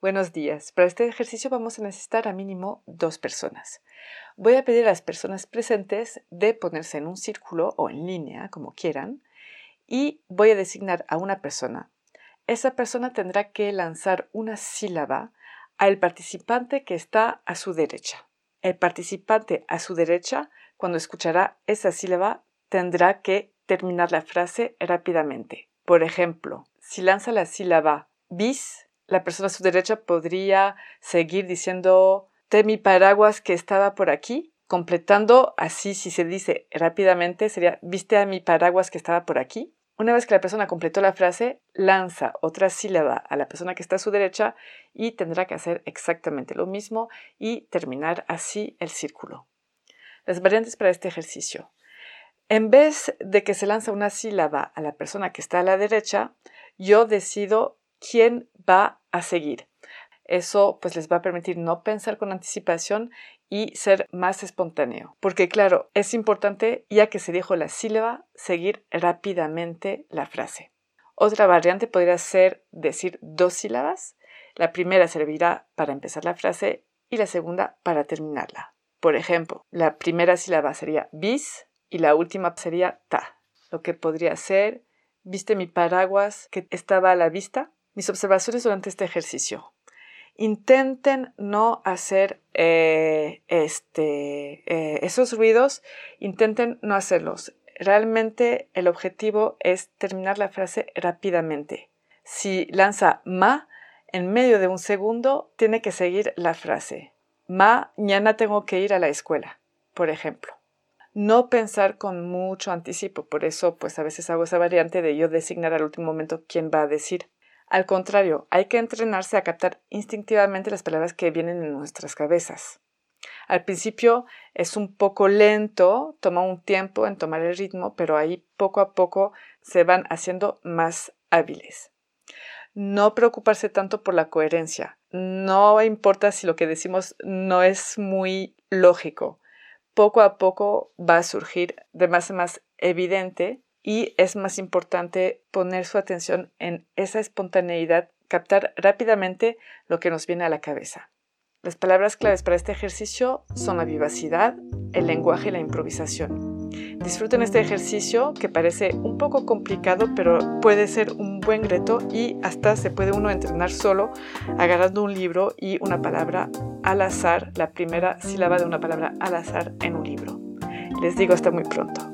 Buenos días. Para este ejercicio vamos a necesitar a mínimo dos personas. Voy a pedir a las personas presentes de ponerse en un círculo o en línea, como quieran, y voy a designar a una persona. Esa persona tendrá que lanzar una sílaba al participante que está a su derecha. El participante a su derecha, cuando escuchará esa sílaba, tendrá que terminar la frase rápidamente. Por ejemplo, si lanza la sílaba bis, la persona a su derecha podría seguir diciendo de mi paraguas que estaba por aquí, completando así si se dice rápidamente sería viste a mi paraguas que estaba por aquí. Una vez que la persona completó la frase, lanza otra sílaba a la persona que está a su derecha y tendrá que hacer exactamente lo mismo y terminar así el círculo. Las variantes para este ejercicio. En vez de que se lanza una sílaba a la persona que está a la derecha, yo decido quién va a seguir. Eso pues les va a permitir no pensar con anticipación y ser más espontáneo. Porque claro, es importante, ya que se dijo la sílaba, seguir rápidamente la frase. Otra variante podría ser decir dos sílabas. La primera servirá para empezar la frase y la segunda para terminarla. Por ejemplo, la primera sílaba sería bis y la última sería ta. Lo que podría ser, ¿viste mi paraguas que estaba a la vista? Mis observaciones durante este ejercicio. Intenten no hacer eh, este, eh, esos ruidos, intenten no hacerlos. Realmente el objetivo es terminar la frase rápidamente. Si lanza ma, en medio de un segundo tiene que seguir la frase. Ma, mañana tengo que ir a la escuela, por ejemplo. No pensar con mucho anticipo, por eso pues a veces hago esa variante de yo designar al último momento quién va a decir. Al contrario, hay que entrenarse a captar instintivamente las palabras que vienen en nuestras cabezas. Al principio es un poco lento, toma un tiempo en tomar el ritmo, pero ahí poco a poco se van haciendo más hábiles. No preocuparse tanto por la coherencia. No importa si lo que decimos no es muy lógico. Poco a poco va a surgir de más en más evidente y es más importante poner su atención en esa espontaneidad, captar rápidamente lo que nos viene a la cabeza. Las palabras claves para este ejercicio son la vivacidad, el lenguaje y la improvisación. Disfruten este ejercicio que parece un poco complicado, pero puede ser un buen reto y hasta se puede uno entrenar solo agarrando un libro y una palabra al azar, la primera sílaba de una palabra al azar en un libro. Les digo hasta muy pronto.